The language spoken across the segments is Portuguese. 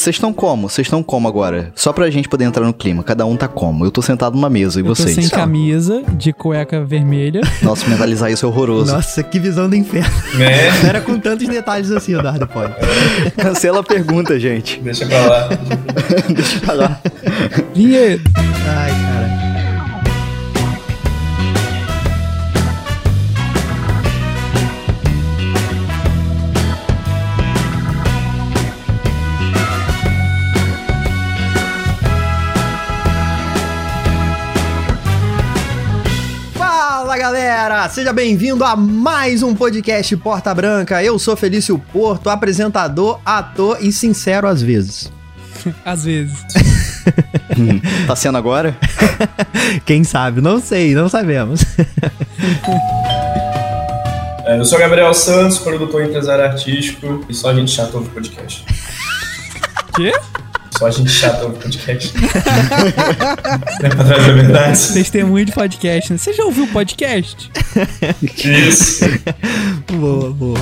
Vocês estão como? Vocês estão como agora? Só pra gente poder entrar no clima. Cada um tá como? Eu tô sentado numa mesa e Eu tô vocês? sem camisa, de cueca vermelha. Nossa, mentalizar isso é horroroso. Nossa, que visão do inferno. Né? Não era com tantos detalhes assim, Eduardo pode. Cancela a pergunta, gente. Deixa pra lá. Deixa pra lá. Vinheta. Ai, galera, seja bem-vindo a mais um podcast Porta Branca. Eu sou Felício Porto, apresentador, ator e sincero às vezes. Às vezes. Tá sendo agora? Quem sabe? Não sei, não sabemos. É, eu sou Gabriel Santos, produtor e empresário artístico, e só a gente chata ouve podcast. Quê? Só a gente chata ouve podcast. é pra trazer a verdade. Testemunho de podcast, né? Você já ouviu podcast? Isso. boa, boa.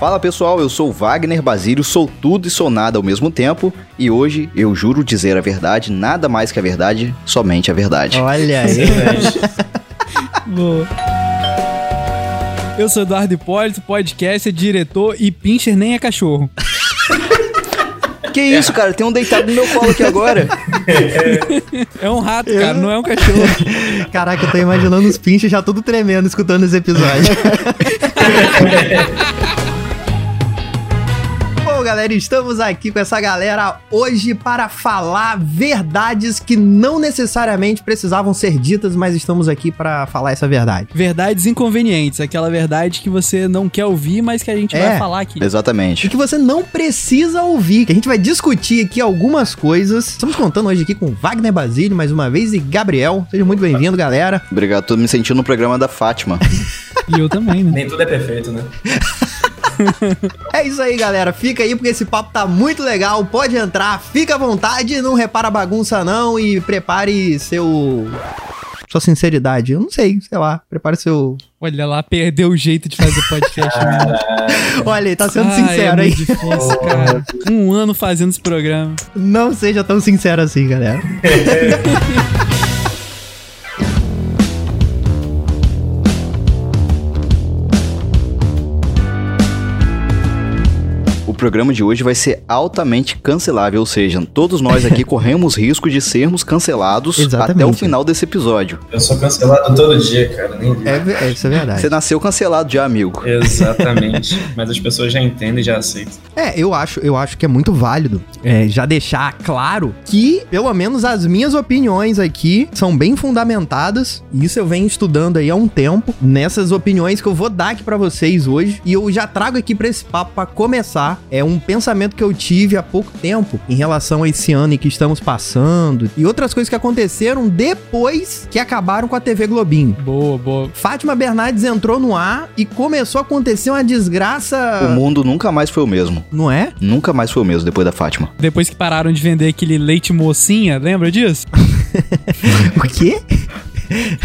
Fala pessoal, eu sou Wagner Basílio, sou tudo e sou nada ao mesmo tempo. E hoje eu juro dizer a verdade, nada mais que a verdade, somente a verdade. Olha aí. Boa. Eu sou Eduardo Hipólito, podcaster, diretor e pincher nem é cachorro. Que isso, cara? Tem um deitado no meu colo aqui agora. É um rato, cara, não é um cachorro. Caraca, eu tô imaginando os pinches já tudo tremendo escutando esse episódio. Galera, estamos aqui com essa galera hoje para falar verdades que não necessariamente precisavam ser ditas, mas estamos aqui para falar essa verdade. Verdades inconvenientes, aquela verdade que você não quer ouvir, mas que a gente É. vai falar aqui. E Exatamente. que você não precisa ouvir, que a gente vai discutir aqui algumas coisas. Estamos contando hoje aqui com Wagner Basílio, mais uma vez, e Gabriel. Seja muito bem-vindo, galera. Obrigado, tô me sentindo no programa da Fátima. E eu também, né? Nem tudo é perfeito, né? É isso aí, galera. Fica aí porque esse papo tá muito legal. Pode entrar, fica à vontade, não repara a bagunça não e prepare seu sua sinceridade. Eu não sei, sei lá. Prepare seu. Olha lá, perdeu o jeito de fazer podcast. Olha, ele tá sendo Ah, sincero é aí. difícil, cara. Um ano fazendo esse programa. Não seja tão sincero assim, galera. Programa de hoje vai ser altamente cancelável, ou seja, todos nós aqui corremos risco de sermos cancelados Exatamente. até o final desse episódio. Eu sou cancelado todo dia, cara. Nem. É, é, isso é verdade. Você nasceu cancelado já, amigo. Exatamente. Mas as pessoas já entendem e já aceitam. É, eu acho, eu acho que é muito válido é, já deixar claro que, pelo menos, as minhas opiniões aqui são bem fundamentadas. E Isso eu venho estudando aí há um tempo. Nessas opiniões que eu vou dar aqui pra vocês hoje. E eu já trago aqui pra esse papo pra começar. É um pensamento que eu tive há pouco tempo em relação a esse ano em que estamos passando. E outras coisas que aconteceram depois que acabaram com a TV Globinho. Boa, boa. Fátima Bernardes entrou no ar e começou a acontecer uma desgraça. O mundo nunca mais foi o mesmo. Não é? Nunca mais foi o mesmo depois da Fátima. Depois que pararam de vender aquele leite mocinha, lembra disso? O quê?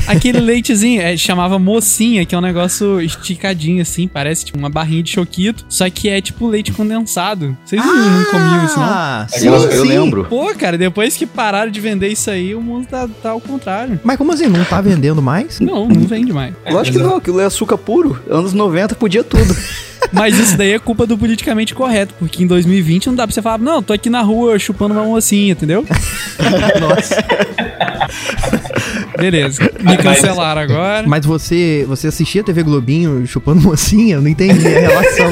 Aquele leitezinho, é, chamava mocinha, que é um negócio esticadinho assim, parece tipo uma barrinha de choquito, só que é tipo leite condensado. Vocês não, não comiam isso, não? Ah, sim, eu, eu sim. lembro. Pô, cara, depois que pararam de vender isso aí, o mundo tá, tá ao contrário. Mas como assim? Não tá vendendo mais? Não, não vende mais. Lógico que não, aquilo é açúcar puro. Anos 90 podia tudo. Mas isso daí é culpa do politicamente correto, porque em 2020 não dá pra você falar, não, tô aqui na rua chupando uma mocinha, entendeu? Nossa. Beleza, me cancelaram agora. Mas você, você assistia TV Globinho chupando mocinha? Eu não entendi a relação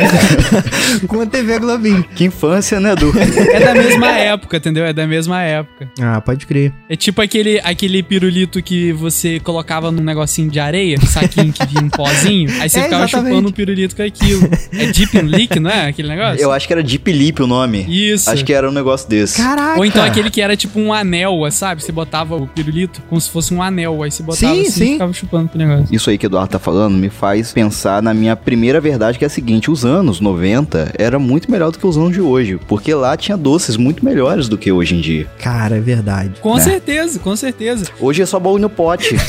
com a TV Globinho. Que infância, né, Du? É da mesma época, entendeu? É da mesma época. Ah, pode crer. É tipo aquele, aquele pirulito que você colocava num negocinho de areia, saquinho que vinha um pozinho, aí você É, ficava exatamente. chupando o pirulito com aquilo. É Deep and Leak, não é? Aquele negócio? Eu acho que era Deep Lip o nome. Isso. Acho que era um negócio desse. Caraca. Ou então aquele que era tipo um anel, sabe? Você botava o pirulito como se fosse um anel anel. Aí você botava Sim, assim sim. e ficava chupando pro negócio. Isso aí que o Eduardo tá falando me faz pensar na minha primeira verdade, que é a seguinte: os anos 90 era muito melhor do que os anos de hoje, porque lá tinha doces muito melhores do que hoje em dia. Cara, é verdade. Com É. certeza, com certeza. Hoje é só baú no pote.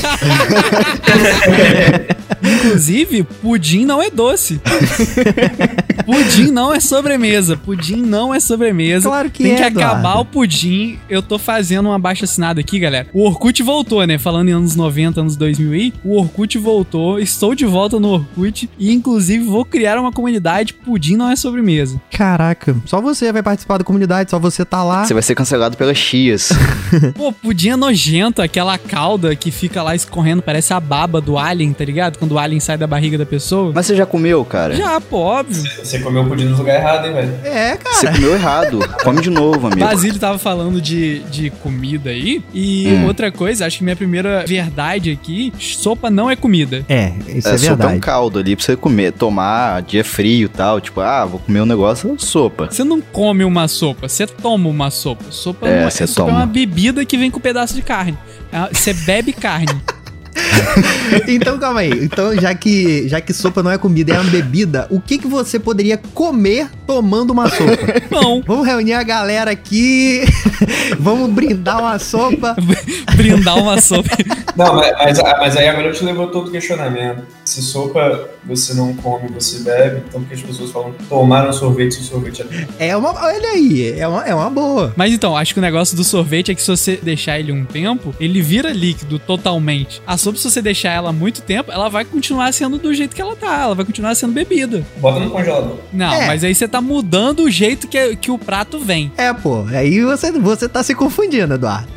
Inclusive, pudim não é doce. pudim não é sobremesa. Pudim não é sobremesa. Claro que Tem é, que acabar Eduardo. o pudim. Eu tô fazendo um abaixo assinado aqui, galera. O Orkut voltou, né? Falando em anos 90, anos 2000 aí. O Orkut voltou. Estou de volta no Orkut. E, inclusive, vou criar uma comunidade. Pudim não é sobremesa. Caraca, só você vai participar da comunidade, só você tá lá. Você vai ser cancelado pelas chias. Pô, pudim é nojento. Aquela cauda que fica lá escorrendo. Parece a baba do alien, tá ligado? Quando o alien sai da barriga da pessoa. Mas você já comeu, cara? Já, pô, óbvio. Você comeu o pudim no lugar errado, hein, velho? É, Você cara. comeu errado. Come de novo, amigo. Basílio tava falando de, de comida aí. E Hum. outra coisa, acho que minha primeira verdade aqui: sopa não é comida. É, isso é, É, sopa é um verdade. caldo ali pra você comer, tomar dia frio e tal. Tipo, ah, vou comer um negócio, sopa. Você não come uma sopa, você toma uma sopa. Sopa, É, não você sopa é toma. uma bebida que vem com um pedaço de carne. É, Você bebe carne. então, calma aí. Então, já que, já que sopa não é comida, é uma bebida, o que, que você poderia comer tomando uma sopa? Pão. Vamos reunir a galera aqui. Vamos brindar uma sopa. Brindar uma sopa. Não, mas, mas, mas aí agora eu te levou todo o questionamento. Se sopa você não come, você bebe, então porque as pessoas falam tomaram sorvete se o sorvete é. É uma. Olha aí, é uma, é uma boa. Mas então, acho que o negócio do sorvete é que se você deixar ele um tempo, ele vira líquido totalmente. A sopa, se você deixar ela muito tempo, ela vai continuar sendo do jeito que ela tá. Ela vai continuar sendo bebida. Bota no congelador. Não, É. mas aí você tá mudando o jeito que, que o prato vem. É, pô. Aí você, você tá se confundindo, Eduardo.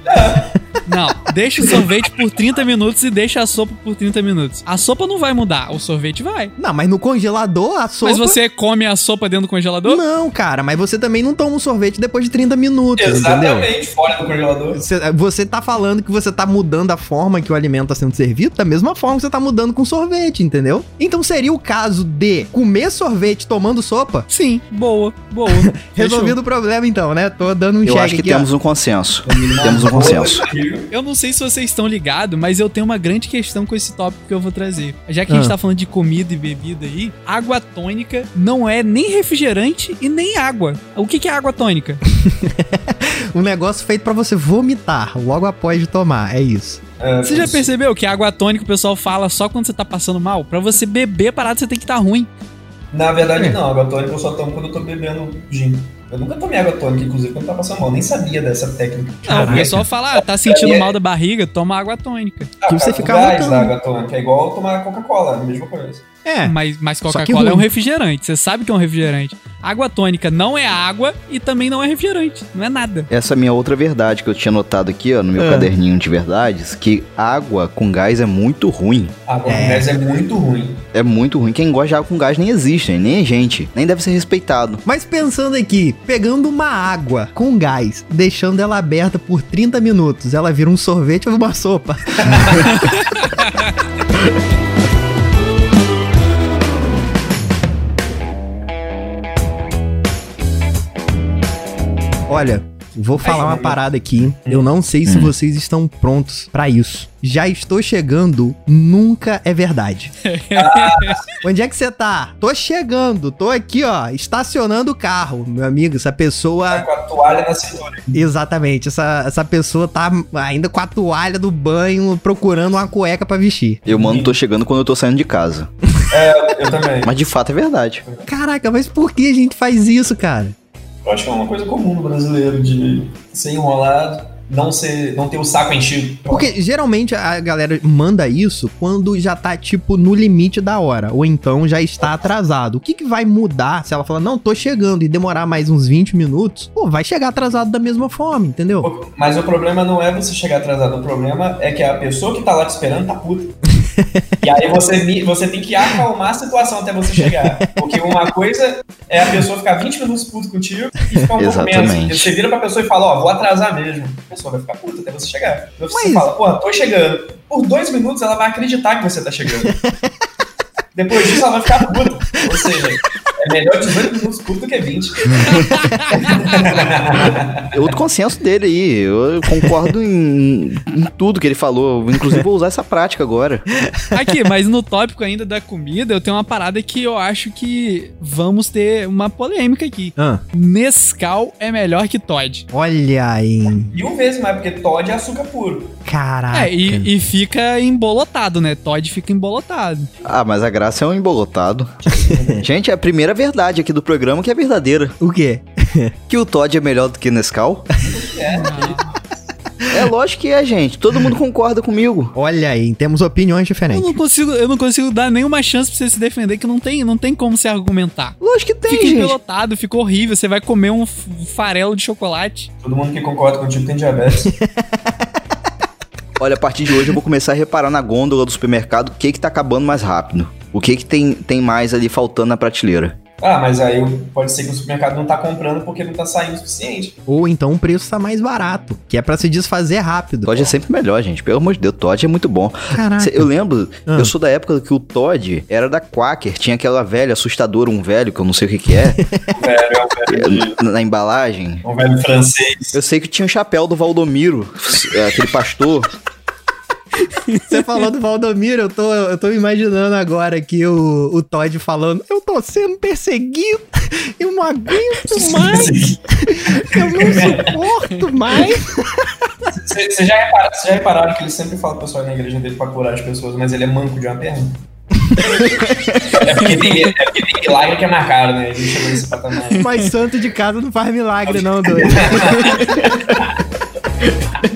Não, deixa o sorvete por 30 minutos e deixa a sopa por 30 minutos. A sopa não vai mudar, o sorvete vai. Não, mas no congelador, a sopa. Mas você come a sopa dentro do congelador? Não, cara, mas você também não toma um sorvete depois de 30 minutos, entendeu? Exatamente, fora do congelador. Você, você tá falando que você tá mudando a forma que o alimento tá sendo servido, da mesma forma que você tá mudando com sorvete, entendeu? Então seria o caso de comer sorvete tomando sopa? Sim, boa, boa. Resolvido o problema, então, né? Tô dando um Eu check acho que aqui, ó. temos um consenso. Temos um consenso. Eu não sei se vocês estão ligados, mas eu tenho uma grande questão com esse tópico que eu vou trazer. Já que a gente Ah. tá falando de comida e bebida aí, água tônica não é nem refrigerante e nem água. O que, que é água tônica? Um negócio feito pra você vomitar logo após de tomar, é isso. É, Você já isso. percebeu que água tônica o pessoal fala só quando você tá passando mal? Pra você beber parado, você tem que estar tá ruim. Na verdade, É. não. Água tônica eu só tomo quando eu tô bebendo gin. Eu nunca tomei água tônica, inclusive, quando tava passando mal. Nem sabia dessa técnica. Não, o pessoal fala, ah, tá sentindo mal da barriga, toma água tônica. Ah, Que você fica gás da água tônica. É igual tomar Coca-Cola, a mesma coisa. É. Mas, mas Coca-Cola é um refrigerante. Você sabe que é um refrigerante. Água tônica não é água e também não é refrigerante. Não é nada. Essa é a minha outra verdade que eu tinha notado aqui, ó, no meu Ah. caderninho de verdades, que água com gás é muito ruim. Água É. com gás é muito ruim. É muito ruim. Quem gosta de água com gás nem existe, nem é gente. Nem deve ser respeitado. Mas pensando aqui, pegando uma água com gás, deixando ela aberta por 30 minutos, ela vira um sorvete ou uma sopa? Olha, vou falar uma parada aqui. Eu não sei se vocês estão prontos pra isso. Já estou chegando, nunca é verdade. Onde é que você tá? Tô chegando, tô aqui, ó, estacionando o carro. Meu amigo, essa Tá pessoa. com a toalha na cintura. Exatamente, essa, essa pessoa tá ainda com a toalha do banho procurando uma cueca pra vestir. Eu mando, tô chegando quando eu tô saindo de casa. É, eu também. Mas de fato é verdade. Caraca, mas por que a gente faz isso, cara? Eu acho que é uma coisa comum no brasileiro de ser enrolado, não, ser, não ter o saco enchido. Porque geralmente a galera manda isso quando já tá, tipo, no limite da hora. Ou então já está atrasado. O que, que vai mudar se ela falar, não, tô chegando e demorar mais uns 20 minutos? Pô, vai chegar atrasado da mesma forma, entendeu? Mas o problema não é você chegar atrasado, o problema é que a pessoa que tá lá te esperando tá puta. e aí você, você tem que acalmar a situação até você chegar. Porque uma coisa é a pessoa ficar 20 minutos puto contigo e ficar um pouco menos. Porque Você vira pra pessoa e fala, ó, vou atrasar mesmo. A pessoa vai ficar puta até você chegar. Então você Mas- fala, pô, tô chegando. Por dois minutos ela vai acreditar que você tá chegando. Depois disso ela vai ficar puta. Ou seja, É melhor 18 minutos curto do que 20. É outro consenso dele aí. Eu concordo em, em tudo que ele falou. Inclusive, vou usar essa prática agora. Aqui, mas no tópico ainda da comida, eu tenho uma parada que eu acho que vamos ter uma polêmica aqui. Ah, Nescau é melhor que Todd. olha aí. Mil vezes mais, porque Todd é açúcar puro. Caraca. É, e, e fica embolotado, né? Todd fica embolotado. Ah, mas a graça é um embolotado. Gente, é a primeira verdade aqui do programa que é verdadeira. O quê? Que o Todd é melhor do que Nescau? É. É lógico que é, gente. Todo mundo concorda comigo. Olha aí, temos opiniões Eu diferentes. não consigo, eu não consigo dar nenhuma chance pra você se defender, que não tem, não tem como se argumentar. Lógico que tem, Fica gente. empelotado, fica horrível. Você vai comer um farelo de chocolate. Todo mundo que concorda contigo tem diabetes. Olha, a partir de hoje eu vou começar a reparar na gôndola do supermercado o que que tá acabando mais rápido. O que que tem, tem mais ali faltando na prateleira. Ah, mas aí pode ser que o supermercado não tá comprando porque não tá saindo o suficiente. Ou então o preço tá mais barato, que é pra se desfazer rápido. Todd é sempre melhor, gente. Pelo amor de Deus, Todd é muito bom. Caraca. Eu lembro, Ah. eu sou da época que o Todd era da Quaker. Tinha aquela velha assustadora, um velho, que eu não sei o que que é, O velho é um velho, na, na embalagem. um velho francês. Eu sei que tinha o chapéu do Valdomiro, é, aquele pastor. Você falou do Valdomiro, eu tô, eu tô imaginando agora aqui o, o Todd falando: Eu tô sendo perseguido, eu não aguento mais, eu não suporto mais. Vocês já, repara- já repararam que ele sempre fala pro pessoal na igreja dele pra curar as pessoas, mas ele é manco de uma perna? é, porque tem, é porque tem milagre que é na cara, né? Ele chama esse patamar. Mas santo de casa não faz milagre, não, doido.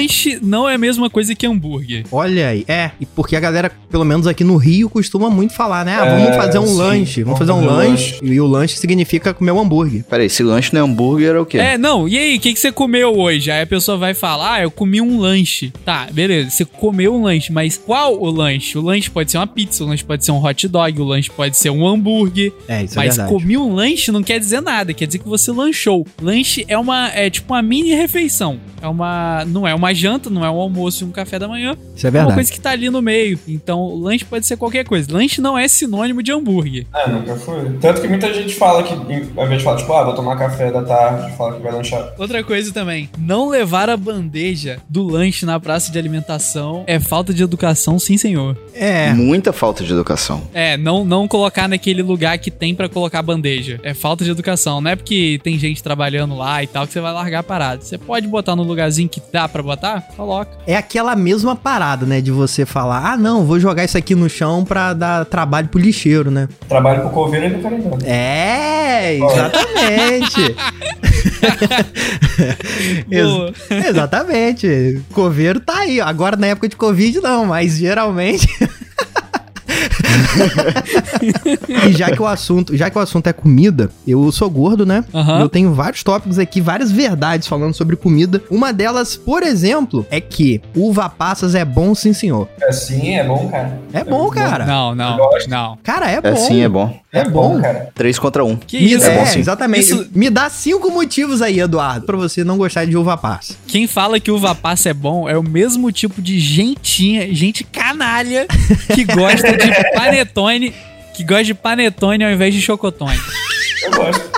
Lanche não é a mesma coisa que hambúrguer. Olha aí, é, e porque a galera, pelo menos aqui no Rio, costuma muito falar, né? Ah, É, vamos fazer um sim, lanche, vamos fazer um um lanche, e o lanche significa comer um hambúrguer. Peraí, se lanche não é hambúrguer, é o quê? É, não, e aí, o que, que você comeu hoje? Aí a pessoa vai falar, ah, eu comi um lanche. Tá, beleza, você comeu um lanche, mas qual o lanche? O lanche pode ser uma pizza, o lanche pode ser um hot dog, o lanche pode ser um hambúrguer. É, isso é mas verdade. comi um lanche não quer dizer nada, quer dizer que você lanchou. Lanche é uma, é tipo uma mini refeição. É uma, não é uma janta, não é um almoço e um café da manhã. Isso é É uma verdade. coisa que tá ali no meio. Então, lanche pode ser qualquer coisa. Lanche não é sinônimo de hambúrguer. Ah, nunca foi. Tanto que muita gente fala que, ao invés de falar, tipo, ah, vou tomar café da tarde, fala que vai lanchar. Outra coisa também, não levar a bandeja do lanche na praça de alimentação é falta de educação, sim, senhor. É, Muita falta de educação. É, não, não colocar naquele lugar que tem pra colocar bandeja. É falta de educação. Não é porque tem gente trabalhando lá e tal que você vai largar a parada. Você pode botar no lugarzinho que dá pra botar? Coloca. é aquela mesma parada, né? De você falar, ah, não, vou jogar isso aqui no chão pra dar trabalho pro lixeiro, né? Trabalho pro coveiro e do carangão. É, exatamente. Ex- exatamente. Coveiro tá aí. Agora na época de Covid não, mas geralmente. e já que o assunto, já que o assunto é comida, eu sou gordo, né? Aham. Eu tenho vários tópicos aqui, várias verdades falando sobre comida. Uma delas, por exemplo, é que uva passas é bom, sim, senhor. É sim, é bom, cara. É bom, cara. Não, não, não. Cara, é É bom. sim, é bom. É bom. cara. Três contra um. Que Me isso? dá- é bom é, sim. exatamente. Isso- Me dá cinco motivos aí, Eduardo, pra você não gostar de uva passa. Quem fala que uva passa é bom é o mesmo tipo de gentinha, gente canalha, que gosta de panetone, que gosta de panetone ao invés de chocotone. Eu gosto.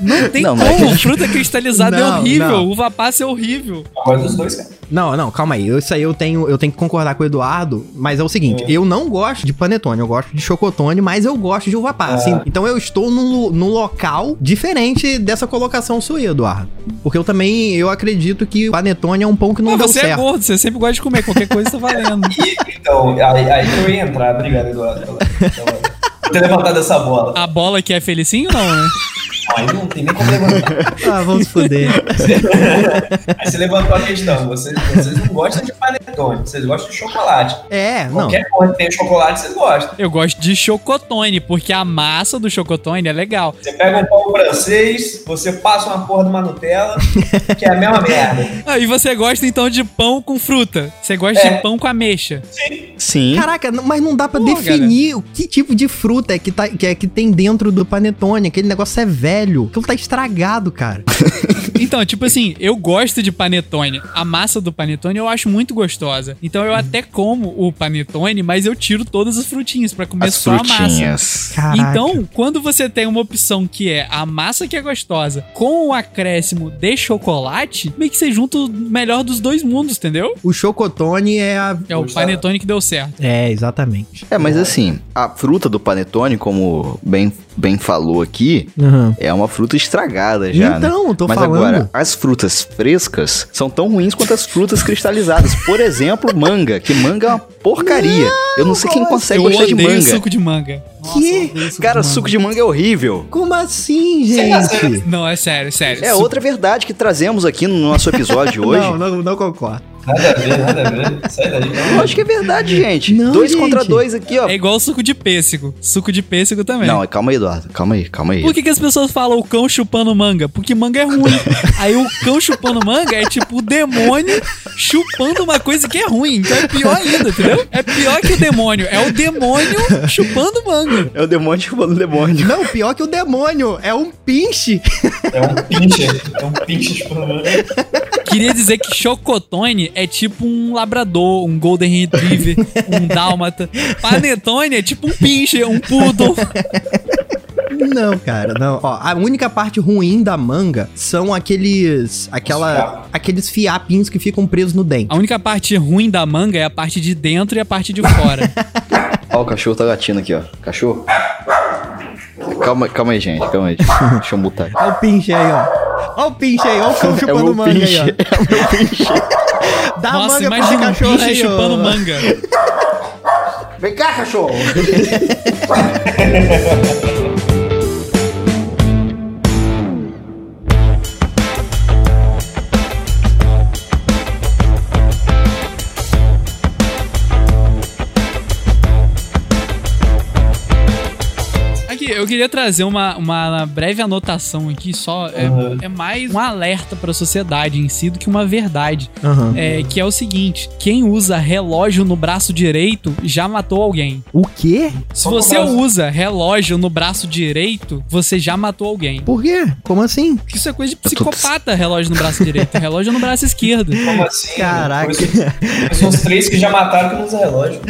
Não tem Não, como, é gente- fruta cristalizada é Não, horrível, não. uva passa é horrível. Eu gosto dos dois, cara. Não, não, calma aí. Eu- Isso aí eu tenho, eu tenho que concordar com o Eduardo, mas é o seguinte, eu não gosto de panetone, eu gosto de chocotone, mas eu gosto de uva passa. Ah. Então eu estou num, num local diferente dessa colocação sua, Eduardo. Porque eu também, eu acredito que o panetone é um pão que não Mas deu você é certo. gordo, você sempre gosta de comer, qualquer coisa tá valendo. Então, aí, aí que eu ia entrar. Obrigado, Eduardo. Por ter levantado essa bola. A bola que é felicinho, não, né? Aí não tem nem como levantar. Ah, vamos foder. Aí você levantou a questão. Vocês, vocês não gostam de panetone, vocês gostam de chocolate. É, não. Qualquer coisa que tem chocolate, vocês gostam. Eu gosto de chocotone, porque a massa do chocotone é legal. Você pega um pão francês, você passa uma porra de uma Nutella, que é a mesma merda. Ah, e você gosta então de pão com fruta. Você gosta É. de pão com ameixa. Sim. Caraca, n- mas não dá pra Pô, definir o que tipo de fruta é que, tá, que é que tem dentro do panetone. Aquele negócio é velho. Velho. Aquilo tá estragado, cara. Então, tipo assim, eu gosto de panetone. A massa do panetone eu acho muito gostosa. Então eu até como o panetone, mas eu tiro todas as frutinhas pra comer As só a massa. frutinhas. Caraca. Então, quando você tem uma opção que é a massa que é gostosa com o acréscimo de chocolate, meio que você junta o melhor dos dois mundos, entendeu? O chocotone é a. É o panetone que deu certo. É, exatamente. É, mas assim, a fruta do panetone, como bem, bem falou aqui, Aham. é uma fruta estragada já, né? Então, eu tô Mas falando. agora, as frutas frescas são tão ruins quanto as frutas cristalizadas. Por exemplo, manga, que manga é uma porcaria. eu não sei quem consegue eu gostar de manga. suco de manga. Nossa, Que? suco Cara, de manga. suco de manga é horrível. Como assim, tá gente? Não, é sério, sério. É outra verdade que trazemos aqui no nosso episódio de hoje. Não, não, não concordo. Nada a ver, nada a ver. Sai daí. Eu acho que é verdade, gente. Não, dois gente. contra dois aqui, ó. É igual suco de pêssego. Suco de pêssego também. Não, calma aí, Eduardo. Calma aí, calma aí. Por que, que as pessoas falam o cão chupando manga? Porque manga é ruim. Aí o cão chupando manga é tipo o demônio chupando uma coisa que é ruim. Então é pior ainda, entendeu? É pior que o demônio. É o demônio chupando manga. É o demônio chupando o demônio. Não, pior que o demônio. É um pinche. É um pincher. É um pincher de problema. Queria dizer que chocotone é tipo um labrador, um golden retriever, um dálmata. Panetone é tipo um pincher, um poodle. Não, cara, não. Ó, a única parte ruim da manga são aqueles. aquela. aqueles fiapinhos que ficam presos no dente. A única parte ruim da manga é a parte de dentro e a parte de fora. Ó, o cachorro tá latindo aqui, ó. Cachorro. Calma, calma aí, gente. Calma aí. Deixa eu mutar. Ó o pinche aí, ó. Ó o pinche aí, ó o cão É o chupando meu manga pinche. aí, É o meu pinche. ó. Dá Nossa, manga pra esse um cachorro aí, ó. chupando manga. Vem cá, cachorro. eu queria trazer uma, uma breve anotação aqui, só. É, Uhum. é mais um alerta pra sociedade em si do que uma verdade. Aham. É, que é o seguinte: quem usa relógio no braço direito já matou alguém. O quê? Se é você braço? usa relógio no braço direito, você já matou alguém. Por quê? Como assim? Porque Isso é coisa de psicopata, relógio no braço direito. Relógio no braço esquerdo. Como assim? Caraca. São os três que já mataram que não usa relógio.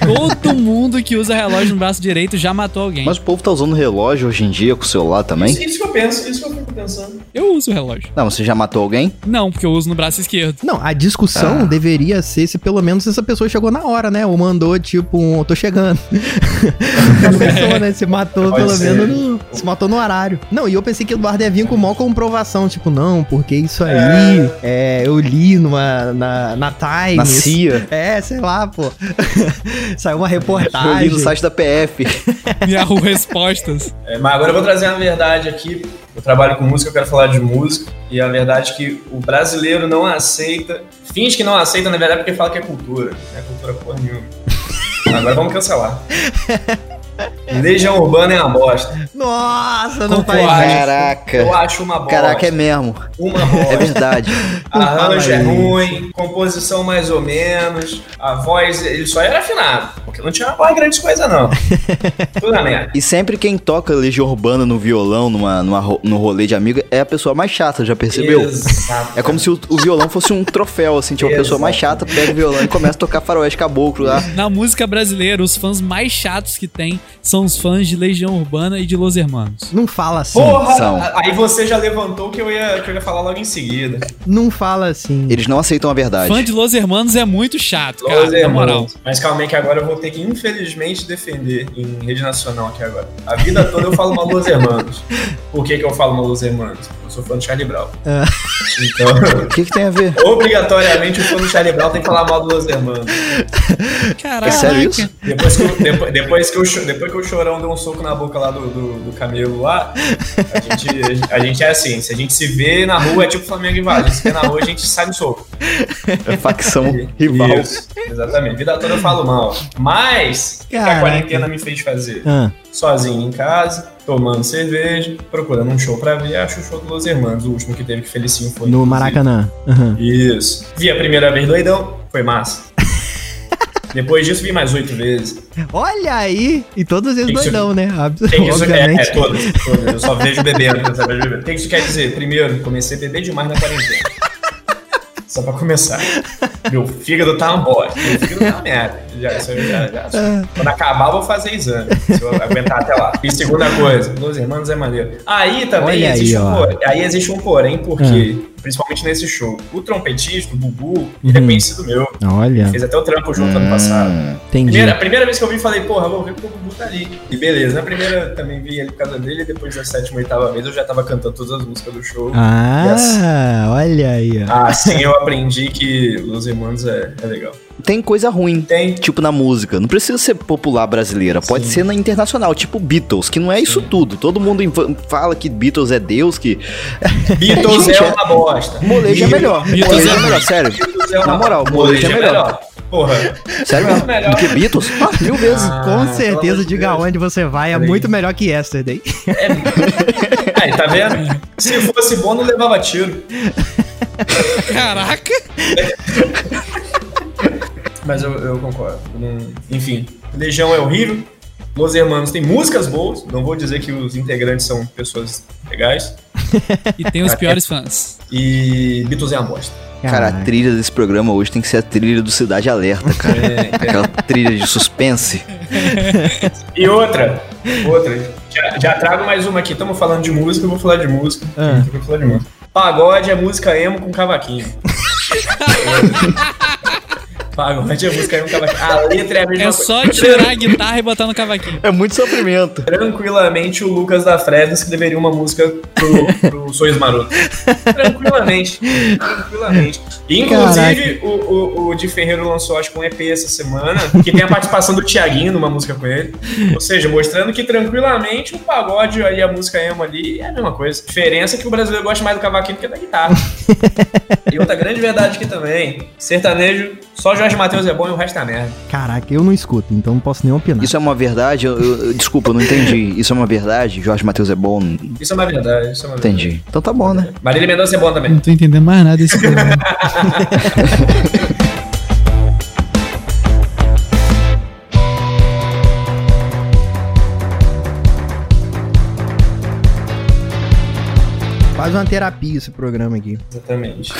Todo mundo que usa relógio no braço direito já matou alguém. Mas povo tá usando relógio hoje em dia com o celular também? Isso, isso que eu penso, isso que eu fico pensando. Eu uso relógio. Não, você já matou alguém? Não, porque eu uso no braço esquerdo. Não, a discussão Ah. deveria ser se pelo menos essa pessoa chegou na hora, né? Ou mandou, tipo, um, tô chegando. a pessoa, né? Se matou Pode pelo ser. menos no. Se matou no horário. Não, e eu pensei que o Eduardo ia vir com maior comprovação. Tipo, não, porque isso aí é, eu li numa, na, na Times. Na CIA. É, sei lá, pô. Saiu uma Eu li reportagem. no site da PF. Yahoo Respostas. É, mas agora eu vou trazer uma verdade aqui. Eu trabalho com música, eu quero falar de música. E a verdade é que o brasileiro não aceita. Finge que não aceita, na verdade, porque fala que é cultura. Não é cultura porra nenhuma. Agora vamos cancelar. Legião Urbana é uma bosta. Nossa, não faz. isso. Caraca. Eu acho uma bosta. Caraca, é mesmo. Uma bosta. É verdade. Arranjo é ruim, composição mais ou menos, a voz, ele só era afinado, porque não tinha uma voz grande coisa não. Tudo na merda. E sempre quem toca Legião Urbana no violão, numa, numa, no rolê de amigo, é a pessoa mais chata, já percebeu? Exato. É como se o, o violão fosse um troféu, assim, tipo, a pessoa mais chata pega o violão e começa a tocar faroeste caboclo lá. Na música brasileira, os fãs mais chatos que tem são os fãs de Legião Urbana e de Los Hermanos. Não fala assim. Porra, são. aí você já levantou que eu ia, que eu ia falar logo em seguida. Não fala assim. Eles não aceitam a verdade. Fã de Los Hermanos é muito chato, Los cara, na moral. Hermanos. Mas calma aí que agora eu vou ter que, infelizmente, defender em rede nacional aqui agora. A vida toda eu falo mal Los Hermanos. Por que, que eu falo mal Los Hermanos? Eu sou fã do Charlie Brown. Ah. Então, O que, que tem a ver? obrigatoriamente o fã do Charlie Brown tem que falar mal do Los Hermanos. Caraca. É sério isso? Depois que, o- depois, depois que, cho- depois que o chorão deu um soco na boca lá do, do, do camelo lá, a gente, a gente é assim, se a gente se vê na rua é tipo Flamengo e Vasco, se vê na rua a gente sai no soco. É facção rival. Isso, exatamente. Vida toda eu falo mal. Mas, o que a quarentena me fez fazer? Ah, Sozinho em casa, tomando cerveja, procurando um show pra ver, acho o show do Los Hermanos, o último que teve que Felicinho foi. no inclusive. Maracanã. Aham. Isso. Vi a primeira vez doidão, foi massa. Depois disso, vi mais oito vezes. Olha aí! E todas vezes Isso- doidão, né? O que isso é, Obviamente. é todas, todas. Eu só vejo bebendo. O que isso quer dizer? Primeiro, comecei a beber demais na quarentena. Só pra começar. Meu fígado tá uma bosta. Meu fígado tá uma merda. Já, já, já- Quando acabar, eu vou fazer exame. Se eu aguentar até lá. E segunda coisa, Los Hermanos é maneiro. Aí também Olha aí, existe, um, ó. por- aí existe um porém, porque, principalmente nesse show, o trompetista, o Bubu, ele é Uhum. conhecido meu. Olha, Fez até o trampo junto ano passado. entendi. Primeira, a primeira vez que eu vi, falei, porra, vou ver porque o Bubu tá ali. E beleza, na primeira também vi ele por causa dele, e depois da sétima, oitava vez eu já tava cantando todas as músicas do show. Ah, olha aí, ó. Assim eu aprendi que Los Hermanos é, é legal. Tem coisa ruim. Tem. Tipo na música, não precisa ser popular brasileira, pode Sim. ser na internacional, tipo Beatles, que não é isso tudo. Todo mundo fala que Beatles é Deus, que Beatles Gente, é uma bosta. molejo é melhor. Beatles Molejo é é melhor, sério. Beatles é uma Na moral, molejo é melhor. Porra. Sério mesmo. Melhor. Do que Beatles? Ah, mil vezes. Ah, Com certeza, de diga Deus. onde você vai, é muito melhor que Yesterday. Aí, tá vendo? Se fosse bom, não levava tiro. Caraca! Mas eu, eu concordo. Enfim, Legião é horrível. Los Hermanos tem músicas boas. Não vou dizer que os integrantes são pessoas legais. E tem os piores fãs. E Beatles é uma bosta. Cara, a trilha desse programa hoje tem que ser a trilha do Cidade Alerta, cara. É, é. Aquela trilha de suspense. E outra, outra. Já, já trago mais uma aqui. Estamos falando de música, eu vou falar de música. Ah. Eu vou falar de música. Pagode é música emo com cavaquinho. Pagode é música emo com cavaquinho. A letra é a mesma É coisa. só tirar a guitarra e botar no cavaquinho. É muito sofrimento. Tranquilamente o Lucas da Fresno escreveria uma música pro, pro Sonhos Maroto. Tranquilamente. Tranquilamente. E, inclusive, o, o, o Di Ferreiro lançou, acho que um EP essa semana, que tem a participação do Tiaguinho numa música com ele. Ou seja, mostrando que tranquilamente o pagode e a música emo ali é a mesma coisa. A diferença é que o brasileiro gosta mais do cavaquinho do que da guitarra. e outra grande verdade aqui também: sertanejo, só Jorge Matheus é bom e o resto é merda. Caraca, eu não escuto, então não posso nem opinar. Isso é uma verdade? Eu, eu- desculpa, eu não entendi. Isso é uma verdade? Jorge Matheus é bom? Isso é uma verdade. Isso é uma verdade. Entendi. Então tá bom, né? Marília Mendonça é bom também. Não tô entendendo mais nada desse programa. Quase uma terapia esse programa aqui. Exatamente.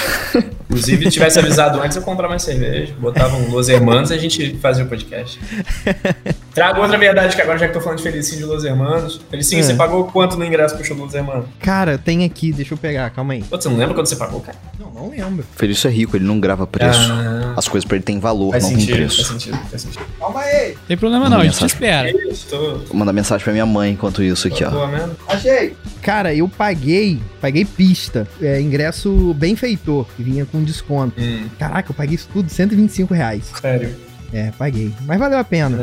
Inclusive, se tivesse avisado antes, eu comprava mais cerveja, botava um Los Hermanos e a gente fazia o podcast. Trago outra verdade que agora, já que tô falando de Felicinho de Los Hermanos. Felicinho, É. você pagou quanto no ingresso pro show do Los Hermanos? Cara, tem aqui, deixa eu pegar, calma aí. Pô, você não lembra quando você pagou, cara? Não, não lembro. Felício é rico, ele não grava preço. Ah, As coisas pra ele têm valor, faz não tem sentido, faz preço. sentido, faz sentido. Calma aí. Tem problema não, a gente Mensagem. espera. Isso, tô... Vou mandar mensagem pra minha mãe enquanto isso aqui, ó. Boa mesmo? Achei. Cara, eu paguei, paguei pista, é, ingresso benfeitor, que vinha com desconto. Hum, Caraca, eu paguei isso tudo, 125 reais. sério. É, paguei. Mas valeu a pena.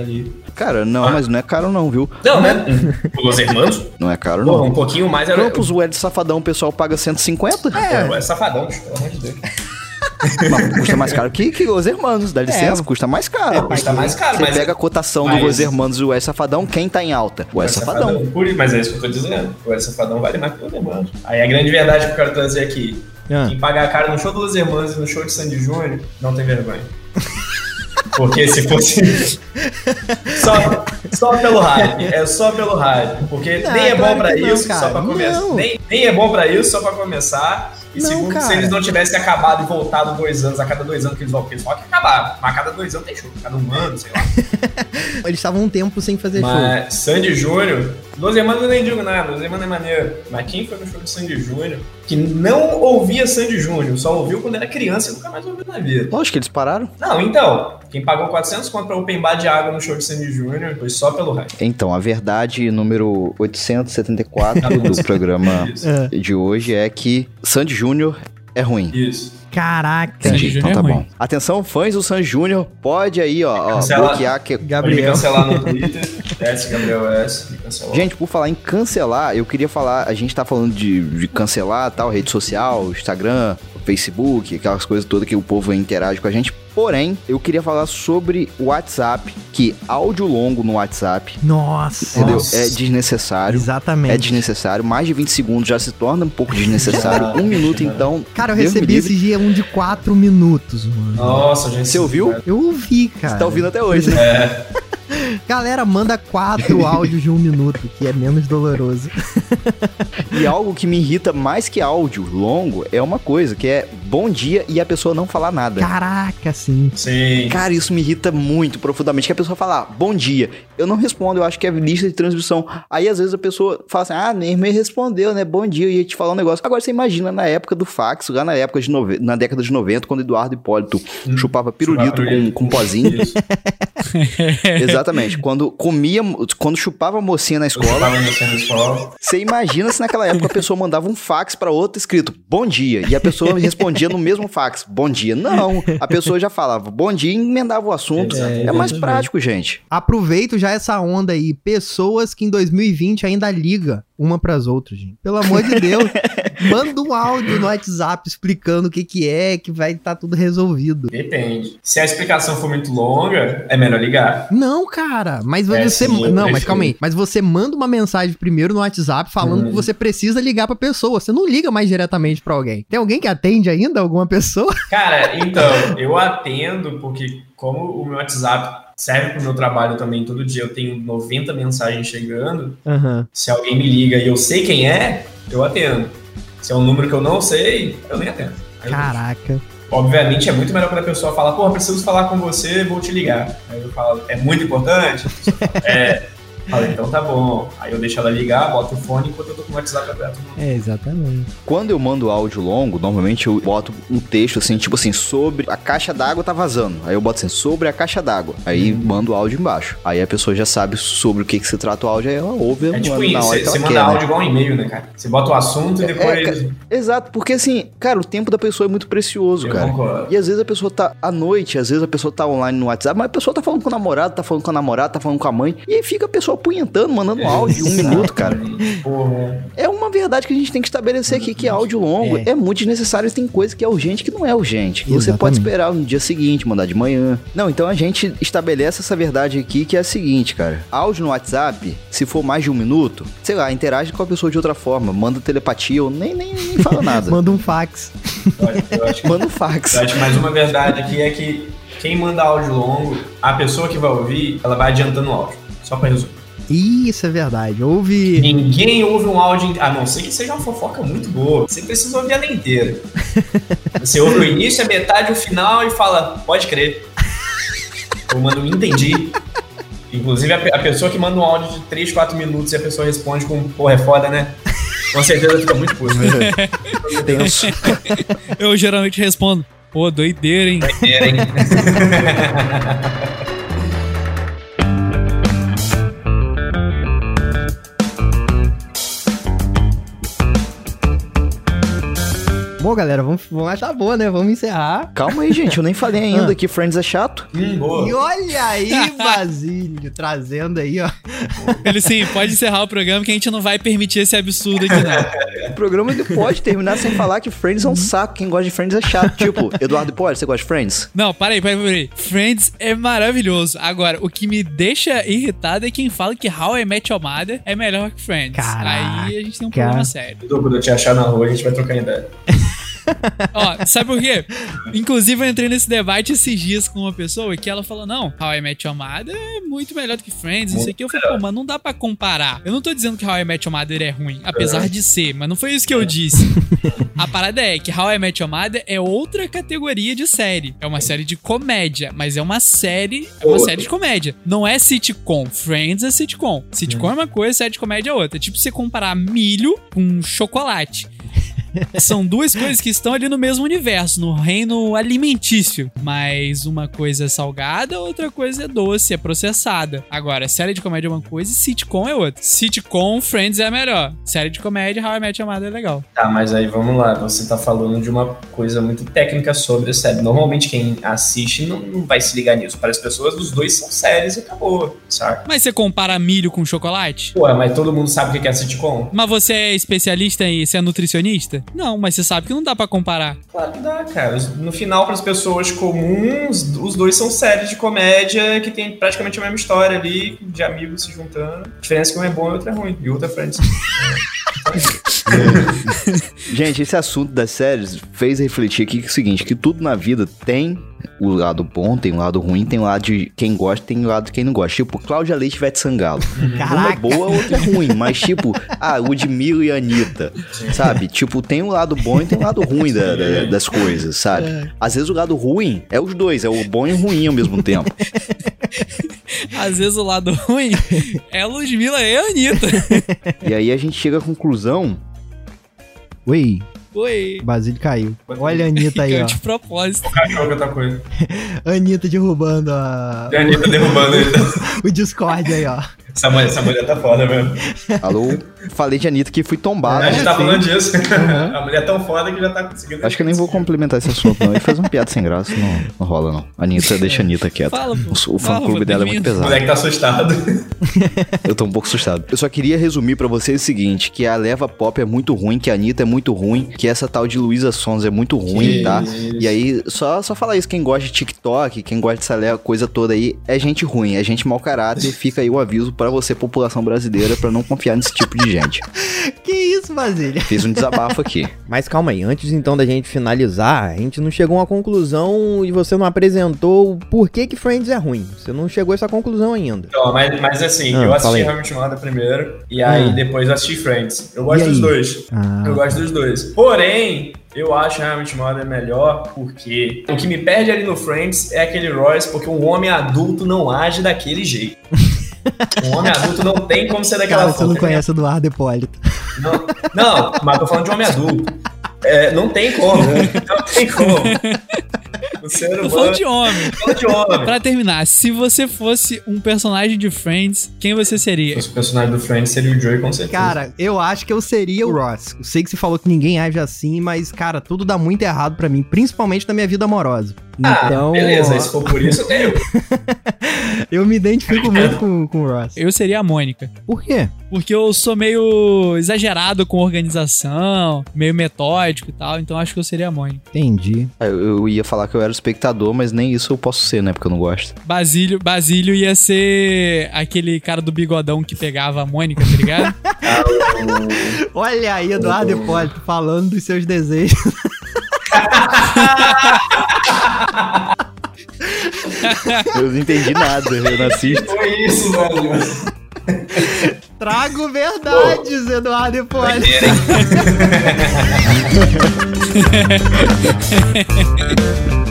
Cara, não, mas não é caro não, viu? Não, né? O Los Hermanos? Não é caro Porra, um não. pouquinho mais era... Campos, o Ed Safadão, o pessoal paga 150. É, é safadão, pelo amor de Deus. Mas custa mais caro que, que os Hermanos, dá licença, custa mais caro. Custa mais caro, Você mas... pega a cotação mas- do Os Hermanos e o Ed Safadão, quem tá em alta? O Ed Safadão. Mas é isso que eu tô dizendo. O Ed Safadão vale mais que o Hermanos. Aí a grande verdade que eu quero trazer aqui. Ah. Quem pagar caro no show do Los Hermanos e no show de Sandy Júnior, não tem vergonha. Porque se fosse. só, só pelo hype. É só pelo hype. Porque Não, nem é claro bom pra que não, isso, só pra começar. Nem, nem é bom pra isso, só pra começar. E Não, segundo, se cara. eles não tivessem acabado e voltado dois anos, a cada dois anos que eles vão, porque eles vão que acabar. Mas a cada dois anos tem show. Cada um ano, sei lá. Eles estavam um tempo sem fazer show. Mas Sandy Júnior, Los Hermanos eu nem digo nada, Los Hermanos é maneiro. Mas quem foi no show de Sandy Júnior, que não ouvia Sandy Júnior, só ouviu quando era criança e nunca mais ouviu na vida. Lógico que eles pararam. Não, então, quem pagou 400 conto pra open bar de água no show de Sandy Júnior foi só pelo hype. Então, a verdade número 874 Tá do programa. É. de hoje é que Sandy Júnior é ruim. Isso. Caraca. Entendi, então tá é bom. ruim. Atenção, fãs do Sandy Júnior, pode aí, ó, ó bloquear que... Pode me Gabriel. cancelar no Twitter. S, Gabriel S. Gente, por falar em cancelar, eu queria falar, a gente tá falando de, de cancelar tal, rede social, Instagram, Facebook, aquelas coisas todas que o povo interage com a gente. Porém, eu queria falar sobre o WhatsApp, que áudio longo no WhatsApp, Nossa. entendeu? Nossa. É desnecessário. Exatamente. É desnecessário. Mais de 20 segundos já se torna um pouco desnecessário. um minuto, então. Cara, eu Deus recebi esse dia um de 4 minutos, mano. Nossa, gente. Você ouviu? Eu ouvi, cara. Você tá ouvindo até hoje, né? É, Galera, manda quatro áudios de um minuto, que é menos doloroso. E algo que me irrita mais que áudio longo é uma coisa, que é bom dia e a pessoa não falar nada. Caraca, sim. sim. Cara, isso me irrita muito profundamente. Que a pessoa fala, ah, bom dia. Eu não respondo, eu acho que é lista de transmissão. Aí às vezes a pessoa fala assim, ah, nem me respondeu, né? Bom dia, eu ia te falar um negócio. Agora você imagina na época do fax, lá na época de nove... na década de 90, quando Eduardo Hipólito chupava pirulito com, com pozinho. Isso. Exatamente. Quando comia, quando chupava mocinha na escola. tava você na escola. Você imagina se naquela época a pessoa mandava um fax pra outra escrito bom dia e a pessoa respondia no mesmo fax bom dia. Não, a pessoa já falava bom dia e emendava o assunto. É, É, mais prático, gente. Aproveito já essa onda aí. Pessoas que em 2020 ainda liga uma pras outras, gente. Pelo amor de Deus. manda um áudio no WhatsApp explicando o que que é, que vai estar tudo resolvido. Depende. Se a explicação for muito longa, é melhor ligar. Não, cara, mas É, você. sim, não, mas calma aí. Mas você manda uma mensagem primeiro no WhatsApp falando Hum. que você precisa ligar pra pessoa. Você não liga mais diretamente pra alguém. Tem alguém que atende ainda alguma pessoa? Cara, então, eu atendo porque como o meu WhatsApp serve pro meu trabalho também, todo dia eu tenho 90 mensagens chegando, Aham. se alguém me liga e eu sei quem é, eu atendo. Se é um número que eu não sei, eu nem atendo. Aí Caraca. Obviamente é muito melhor quando a pessoa fala, porra, preciso falar com você, vou te ligar. Aí eu falo, é muito importante? É. Fala, então tá bom. Aí eu deixo ela ligar, boto o fone enquanto eu tô com o WhatsApp aberto. É, exatamente. Quando eu mando áudio longo, normalmente eu boto um texto assim, tipo assim, sobre a caixa d'água tá vazando. Aí eu boto assim, sobre a caixa d'água. Aí mando o áudio embaixo. Aí a pessoa já sabe sobre o que, que se trata o áudio, aí ela ouve É tipo isso, hora você, manda quer, né? áudio igual um e-mail, né, cara? Você bota o assunto e depois. Exato, porque assim, cara, o tempo da pessoa é muito precioso, eu cara. concordo. E às vezes a pessoa tá à noite, às vezes a pessoa tá online no WhatsApp, mas a pessoa tá falando com o namorado, tá falando com a namorada, tá falando com a mãe, e aí fica a pessoa apunhentando, mandando um áudio de um minuto, cara. Porra. É uma verdade que a gente tem que estabelecer aqui, que áudio longo É. é, muito desnecessário, tem coisa que é urgente que não é urgente. Você Exatamente. pode esperar no dia seguinte, mandar de manhã. Não, então a gente estabelece essa verdade aqui, que é a seguinte, cara. Áudio no WhatsApp, se for mais de um minuto, sei lá, interage com a pessoa de outra forma, manda telepatia ou nem, nem, nem fala nada. Manda um fax. Eu acho- eu acho que Manda um fax. Eu acho que mais uma verdade aqui é que quem manda áudio longo, a pessoa que vai ouvir, ela vai adiantando o áudio. Só pra resumir. Isso é verdade. Houve. Ninguém ouve um áudio, a não ser que seja uma fofoca muito boa. Você precisa ouvir ela inteira. Você ouve o início, a metade, o final e fala, pode crer. Eu mando um entendi. Inclusive, a, pe- a pessoa que manda um áudio de 3, 4 minutos e a pessoa responde com, porra, é foda, né? Com certeza fica muito puto. Tenso. Eu geralmente respondo, pô, doideira, hein? É, hein? Bom, galera, vamos, vamos achar boa, né? Vamos encerrar. Calma aí, gente, eu nem falei ainda Ah. que Friends é chato. Hum, boa. E olha aí, Basílio, trazendo aí, ó. Ele sim, pode encerrar o programa que a gente não vai permitir esse absurdo aqui, não. O programa ele pode terminar sem falar que Friends é um saco. Quem gosta de Friends é chato. Tipo, Eduardo Pode, você gosta de Friends? Não, para aí, para aí, para aí. Friends é maravilhoso. Agora, o que me deixa irritado é quem fala que How I Met Your Mother é melhor que Friends. Caraca. Aí a gente tem um problema sério. Quando eu te achar na rua, a gente vai trocar ideia. Ó, sabe por quê? Inclusive, eu entrei nesse debate esses dias com uma pessoa que ela falou: não, How I Met Your Mother é muito melhor do que Friends, isso Muito aqui. Eu falei, pô, mas não dá pra comparar. Eu não tô dizendo que How I Met Your Mother é ruim, apesar de ser, mas não foi isso que eu disse. A parada é que How I Met Your Mother é outra categoria de série. É uma série de comédia, mas é uma série, é uma série de comédia. Não é sitcom. Friends é sitcom. Sitcom é uma coisa, série de comédia é outra. É tipo você comparar milho com chocolate. São duas coisas que estão ali no mesmo universo, no reino alimentício. Mas uma coisa é salgada, outra coisa é doce, é processada. Agora, série de comédia é uma coisa e sitcom é outra. Sitcom, Friends é a melhor. Série de comédia, How I Met Your Mother é legal. Tá, mas aí vamos lá. Você tá falando de uma coisa muito técnica sobre a série. Normalmente quem assiste não, não vai se ligar nisso. Para as pessoas, os dois são séries e acabou, saca? Mas você compara milho com chocolate? Pô, mas todo mundo sabe o que é sitcom? Mas você é especialista em. Você é nutricionista? Não, mas você sabe que não dá pra comparar. Claro que dá, cara. No final, para as pessoas comuns, os dois são séries de comédia que tem praticamente a mesma história ali, de amigos se juntando. A diferença é que um é bom e outro é ruim. E outro é Friends. Gente, esse assunto das séries fez refletir aqui que é o seguinte, que tudo na vida tem o lado bom, tem o lado ruim, tem o lado de quem gosta, tem o lado de quem não gosta. Tipo, Cláudia Leite e Vete Sangalo. Uma é Caraca. boa, outra é ruim. Mas, tipo, ah, Ludmilla e Anitta, sabe? Tipo, tem o lado bom e tem o lado ruim da- da- das coisas, sabe? Às vezes o lado ruim é os dois, é o bom e o ruim ao mesmo tempo. Às vezes o lado ruim é Ludmilla e a Anitta. E aí a gente chega à conclusão Ui, Oi. Basílio caiu. Olha a Anitta aí, Caiu ó. de propósito. Cachorro outra coisa. Anitta derrubando a... E a Anitta derrubando ele. o Discord aí, ó. Essa mulher, essa mulher tá foda mesmo. Alô? Falei de Anitta que fui tombado. a gente tá falando disso. A mulher é tão foda que já tá conseguindo. Acho que eu nem vou complementar esse assunto, não. Ele fez uma piada sem graça, não, não rola, não. A Anitta, deixa a Anitta quieta. Fala, pô. O, o Fala, fã-clube pô, dela é muito O pesado. moleque tá assustado. Eu tô um pouco assustado. Eu só queria resumir pra vocês o seguinte, que a leva pop é muito ruim, que a Anitta é muito ruim, que essa tal de Luísa Sons é muito ruim, Que tá? isso. E aí, só, só falar isso, quem gosta de TikTok, quem gosta dessa leva, coisa toda aí, é gente ruim, é gente mau caráter. Fica aí o aviso pra você, população brasileira, pra não confiar nesse tipo de gente. Que isso, Basílio? Fiz um desabafo aqui. Mas calma aí, antes então da gente finalizar, a gente não chegou a uma conclusão e você não apresentou o porquê que Friends é ruim. Você não chegou a essa conclusão ainda. Então, mas, mas assim, Ah, eu assisti Your Mother primeiro, e aí Ah. depois eu assisti Friends. Eu gosto dos dois. Ah. Eu gosto dos dois. Porém, eu acho Your Mother melhor porque o que me perde ali no Friends é aquele Royce, porque um homem adulto não age daquele jeito. Um homem adulto não tem como ser daquela Cara, você não forma. conhece Eduardo Hipólito. Não, não, mas tô falando de homem adulto. É, não tem como. Não tem como. O ser Tô humano. falando de homem. Tô falando de homem. Pra terminar, se você fosse um personagem de Friends, quem você seria? O personagem do Friends seria o Joey, com certeza. Cara, eu acho que eu seria o Ross. Eu sei que você falou que ninguém age assim, mas, cara, tudo dá muito errado pra mim, principalmente na minha vida amorosa. Ah, Então, beleza, se for por isso, eu. eu me identifico muito com, com o Ross. Eu seria a Mônica. Por quê? Porque eu sou meio exagerado com organização, meio metódico e tal, então acho que eu seria a Mônica. Entendi. Ah, Eu, eu ia falar que eu era espectador, mas nem isso eu posso ser, né? Porque eu não gosto. Basílio, Basílio ia ser aquele cara do bigodão que pegava a Mônica, tá ligado? Olha aí, Eduardo Hipólito, falando dos seus desejos. Eu não entendi nada, eu não assisto. Foi isso, velho. Trago verdades, Eduardo Hipólito.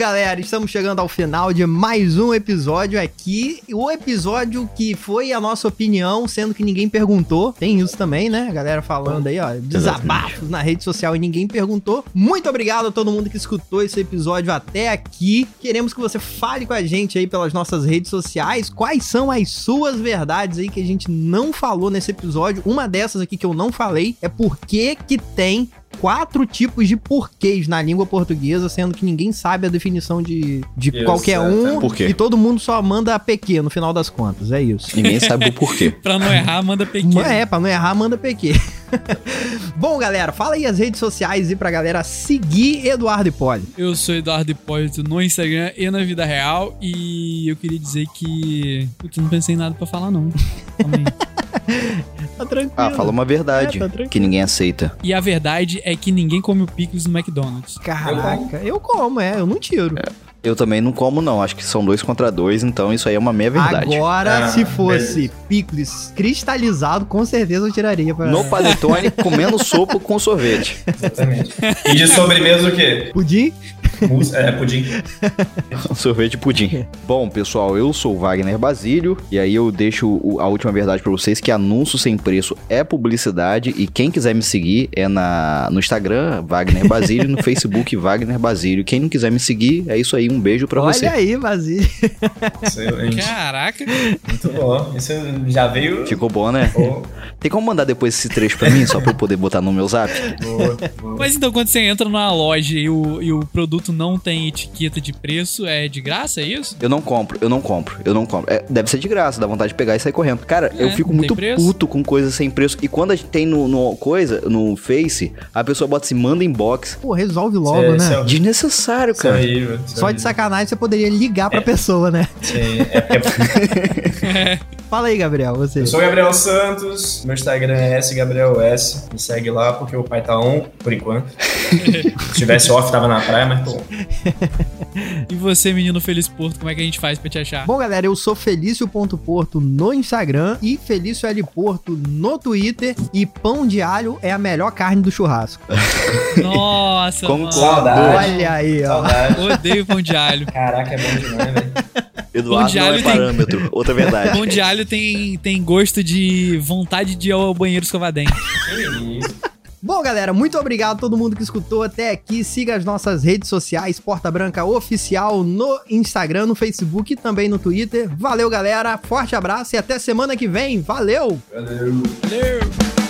galera, estamos chegando ao final de mais um episódio aqui. O episódio que foi a nossa opinião, sendo que ninguém perguntou. Tem isso também, né? A galera falando aí, ó, desabafos na rede social e ninguém perguntou. Muito obrigado a todo mundo que escutou esse episódio até aqui. Queremos que você fale com a gente aí pelas nossas redes sociais. Quais são as suas verdades aí que a gente não falou nesse episódio? Uma dessas aqui que eu não falei é por que que tem quatro tipos de porquês na língua portuguesa, sendo que ninguém sabe a definição de, de Isso, qualquer é, um. Por quê? E todo mundo só manda PQ no final das contas. É isso. Ninguém sabe o porquê. pra não errar, manda pequeno. É, pra não errar, manda PQ. Bom, galera, fala aí as redes sociais e pra galera seguir Eduardo Hipólito. Eu sou Eduardo Hipólito no Instagram e na vida real. E eu queria dizer que. Putz, não pensei em nada pra falar, não. Tá tranquilo. Ah, fala uma verdade É, tá que ninguém aceita. E a verdade é que ninguém come o picles no McDonald's. Caraca, eu como, é, eu não tiro. Eu também não como, não. Acho que são dois contra dois, então isso aí é uma meia verdade. Agora, Ah, se fosse beleza. picles cristalizado, com certeza eu tiraria. Pra... No panetone, comendo sopa com sorvete. Exatamente. E de sobremesa o quê? Pudim? Mousse- É, pudim. sorvete pudim. Bom, pessoal, eu sou o Wagner Basílio. E aí eu deixo a última verdade pra vocês, que anúncio sem preço é publicidade. E quem quiser me seguir é na, no Instagram, Wagner Basílio, no Facebook, Wagner Basílio. Quem não quiser me seguir, é isso aí. Um beijo pra Olha você. aí, Basílio. Excelente. Caraca! Muito bom. Isso já veio. Ficou bom, né? Boa, Tem como mandar depois esse trecho pra mim, só pra eu poder botar no meu zap? boa, boa. Mas então, quando você entra numa loja e o, e o produto produto não tem etiqueta de preço, é de graça, é isso? Eu não compro, eu não compro, eu não compro. É, deve ser de graça, dá vontade de pegar e sair correndo. Cara, É, eu fico muito puto com coisas sem preço. E quando a gente tem no, no coisa, no Face, a pessoa bota assim, manda inbox. Pô, resolve logo, é- né? é. Desnecessário, é cara. é Só de sacanagem você poderia ligar pra pessoa, né? Sim, é porque Fala aí, Gabriel, você. Eu sou o Gabriel Santos, meu Instagram é sgabriels. Me segue lá porque o pai tá on, por enquanto. Se tivesse off, tava na praia, mas tô on. E você, menino Feliz Porto, como é que a gente faz pra te achar? Bom, galera, eu sou Felício.porto no Instagram e Felício L Porto no Twitter. E pão de alho é a melhor carne do churrasco. Nossa. Saudade. Olha aí, ó. Saudade. Odeio pão de alho. Caraca, é bom demais, velho. Eduardo Pão de não alho é tem- parâmetro. Outra verdade. Pão de alho tem, tem gosto de vontade de ir ao banheiro escovar dente. Que isso. Bom, galera, muito obrigado a todo mundo que escutou até aqui. Siga as nossas redes sociais, Porta Branca Oficial, no Instagram, no Facebook e também no Twitter. Valeu, galera. Forte abraço e até semana que vem. Valeu! Valeu. Valeu!